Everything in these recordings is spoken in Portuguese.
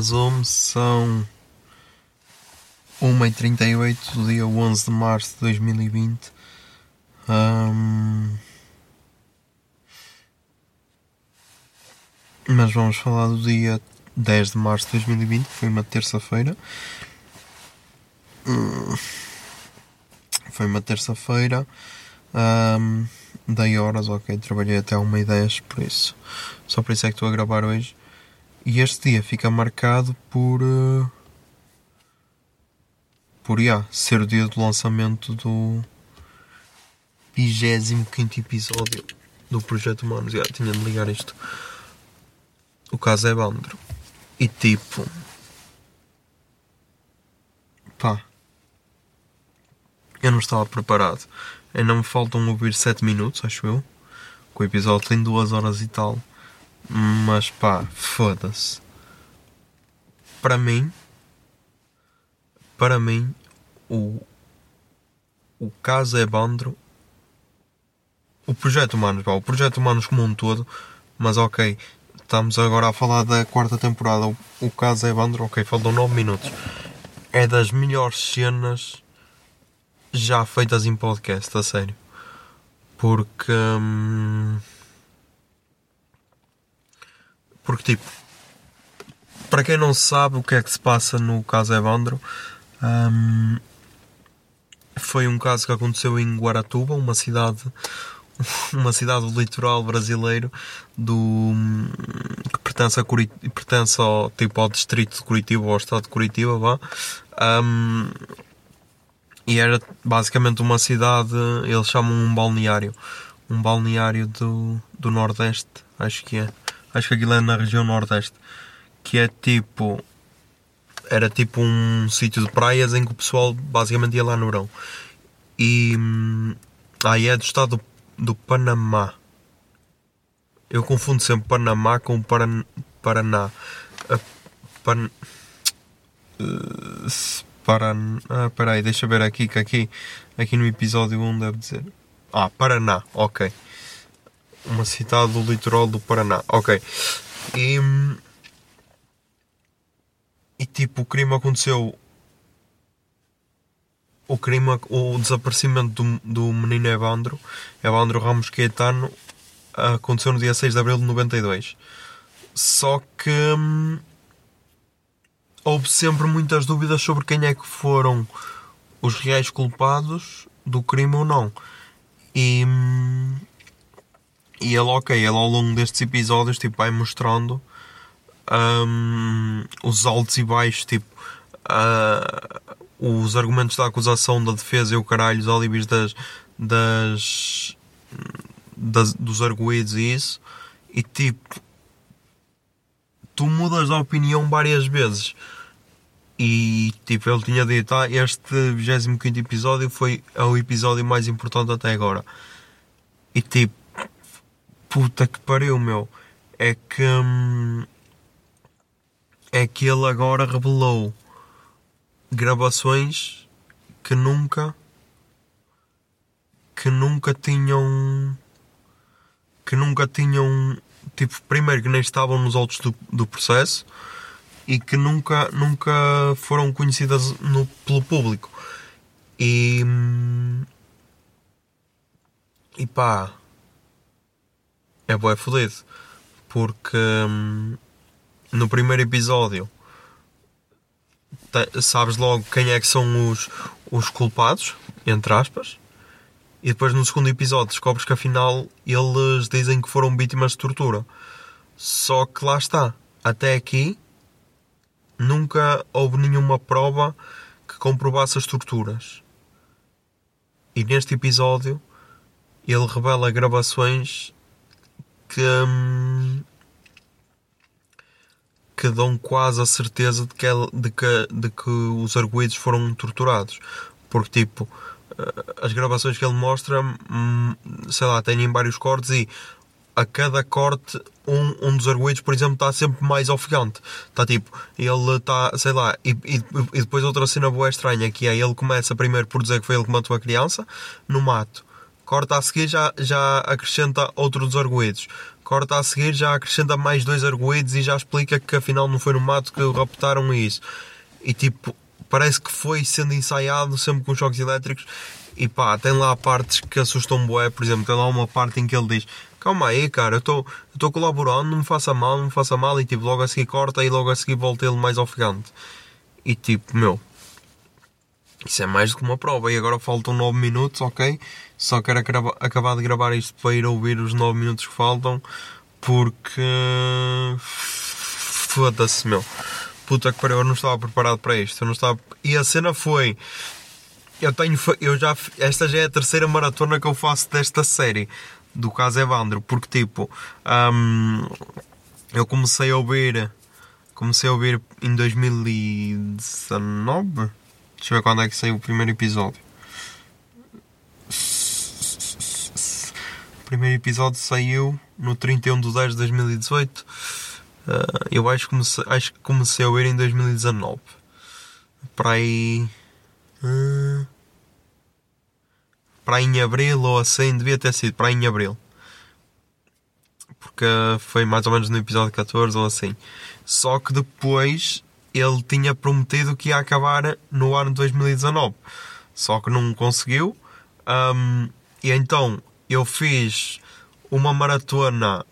Zoom, são 1h38 do dia 11 de março de 2020. Ahm, Mas vamos falar do dia 10 de março de 2020, que foi uma terça-feira. Foi uma terça-feira. Ahm, dei horas, ok, trabalhei até 1h10, por isso. Só por isso é que estou a gravar hoje. E este dia fica marcado por. eh, por yeah, ser o dia do lançamento do 25 episódio do Projeto Humanos. Yeah, tinha de ligar isto. O caso é Bandro. E tipo. Pá. Eu não estava preparado. Ainda me faltam ouvir 7 minutos, acho eu. Que o episódio tem 2 horas e tal. Mas pá, foda-se. Para mim, para mim, o, o caso é. O projeto Humanos, pá, o projeto Humanos como um todo, mas ok, estamos agora a falar da quarta temporada. O, o caso é ok, faltam 9 minutos. É das melhores cenas já feitas em podcast, a sério. Porque. hum, porque, tipo, para quem não sabe o que é que se passa no caso Evandro, hum, foi um caso que aconteceu em Guaratuba, uma cidade, uma cidade do litoral brasileiro, do, que pertence, a Curi, pertence ao, tipo, ao distrito de Curitiba, ao estado de Curitiba, vá. Hum, e era basicamente uma cidade, eles chamam um balneário, um balneário do, do Nordeste, acho que é. Acho que aquilo é na região Nordeste. Que é tipo. Era tipo um sítio de praias em que o pessoal basicamente ia lá no verão. E. hum, Aí é do estado do, Panamá. Eu confundo sempre Panamá com Paran, Paraná. Pan, eh, se Paran, ah, peraí, deixa eu ver aqui que aqui, aqui no episódio 1 deve dizer. Ah, Paraná, ok uma cidade do litoral do Paraná. Ok. E, e tipo, o crime aconteceu. O crime, o desaparecimento do, do menino Evandro, Evandro Ramos Caetano, aconteceu no dia 6 de abril de 92. Só que hum, houve sempre muitas dúvidas sobre quem é que foram os reais culpados do crime ou não. E. hum, e ele, ok, ele ao longo destes episódios tipo, vai mostrando hum, os altos e baixos, tipo, ah, os argumentos da acusação, da defesa e o caralho, os alibis das, das, das- dos arguídos e isso. E tipo, tu mudas de opinião várias vezes. E tipo, ele tinha dito, ah, este 25 episódio foi o episódio mais importante até agora. E tipo, puta que pariu, meu. É que. hum, é que ele agora revelou gravações que nunca. que nunca tinham. que nunca tinham. tipo, primeiro que nem estavam nos autos do, do processo e que nunca, nunca foram conhecidas no, pelo público. E. hum, e pá é bué fodido. Porque hum, no primeiro episódio sabes logo quem é que são os, os culpados, entre aspas. E depois no segundo episódio descobres que afinal eles dizem que foram vítimas de tortura. Só que lá está, até aqui nunca houve nenhuma prova que comprovasse as torturas. E neste episódio ele revela gravações que, hum, que dão quase a certeza de que, de que, de que os arguídos foram torturados. Porque, tipo, eh, as gravações que ele mostra, hum, sei lá, têm vários cortes e a cada corte um, um dos arguídos, por exemplo, está sempre mais ofegante. Está tipo, ele está, sei lá, e, e, e depois outra cena boa estranha que é ele começa primeiro por dizer que foi ele que matou a criança no mato. Corta a seguir já, já acrescenta outro dos arguídos. Corta a seguir já acrescenta mais dois arguídos e já explica que afinal não foi no mato que raptaram isso. E tipo, parece que foi sendo ensaiado sempre com choques elétricos. E pá, tem lá partes que assustam bué. Por exemplo, tem lá uma parte em que ele diz: Calma aí, cara, eu estou colaborando, não me faça mal, não me faça mal. E tipo, logo a seguir corta e logo a seguir volta ele mais ofegante. E tipo, meu, isso é mais do que uma prova. E agora faltam 9 minutos, ok? Só quero acaba- acabar de gravar isto para ir ouvir os 9 minutos que faltam. Porque. Foda-se, meu. Puta que pariu, eu não estava preparado para isto. Eu não estava... E a cena foi. Eu tenho. Eu já. Esta já é a terceira maratona que eu faço desta série. Do caso Evandro. Porque tipo. hum, eu comecei a ouvir. Comecei a ouvir em 2019. Deixa eu ver quando é que saiu o primeiro episódio. O primeiro episódio saiu no 31 de 10 de 2018. Ah, eu acho que, comecei, acho que comecei a ouvir em 2019. Para aí. ah, para aí em abril ou assim, devia ter sido para aí em abril. Porque foi mais ou menos no episódio 14 ou assim. Só que depois ele tinha prometido que ia acabar no ano de 2019. Só que não conseguiu. Ahm, e então eu fiz uma maratona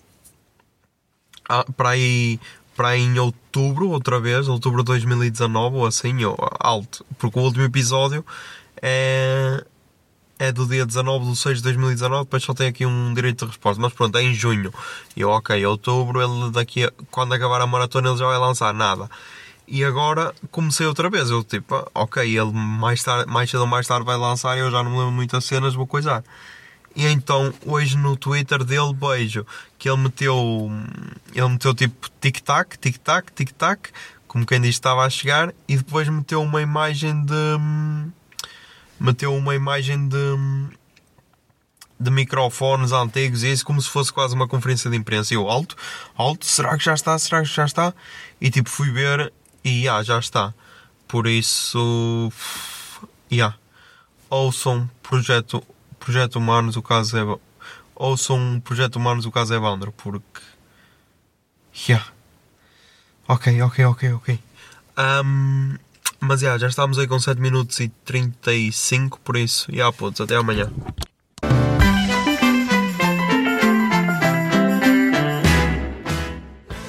ah, para aí, para em outubro, outra vez, outubro de 2019 ou assim, ou alto. Porque o último episódio é, é do dia 19 de 6 de 2019, depois só tem aqui um direito de resposta. Mas pronto, é em junho. E eu, ok, outubro, ele daqui a, quando acabar a maratona ele já vai lançar nada. E agora comecei outra vez. Eu tipo, ok, ele mais, tarde, mais cedo ou mais tarde vai lançar. Eu já não me lembro muitas cenas, vou coisar. E então hoje no Twitter dele vejo que ele meteu. Ele meteu tipo tic-tac, tic-tac, tic-tac, como quem diz estava a chegar, e depois meteu uma imagem de. Meteu uma imagem de. de microfones antigos e isso como se fosse quase uma conferência de imprensa. E eu, alto, alto, será que já está? Será que já está? E tipo fui ver e ah, já está. Por isso. Yeah. Ouçam projeto, projeto Humanos, o caso é. Ouçam um Projeto Humanos, o caso é Evandro, porque. Yeah. Ok, ok, ok, ok. Ahm, mas yeah, já estamos aí com 7 minutos e 35, por isso. Yeah, putos, até amanhã.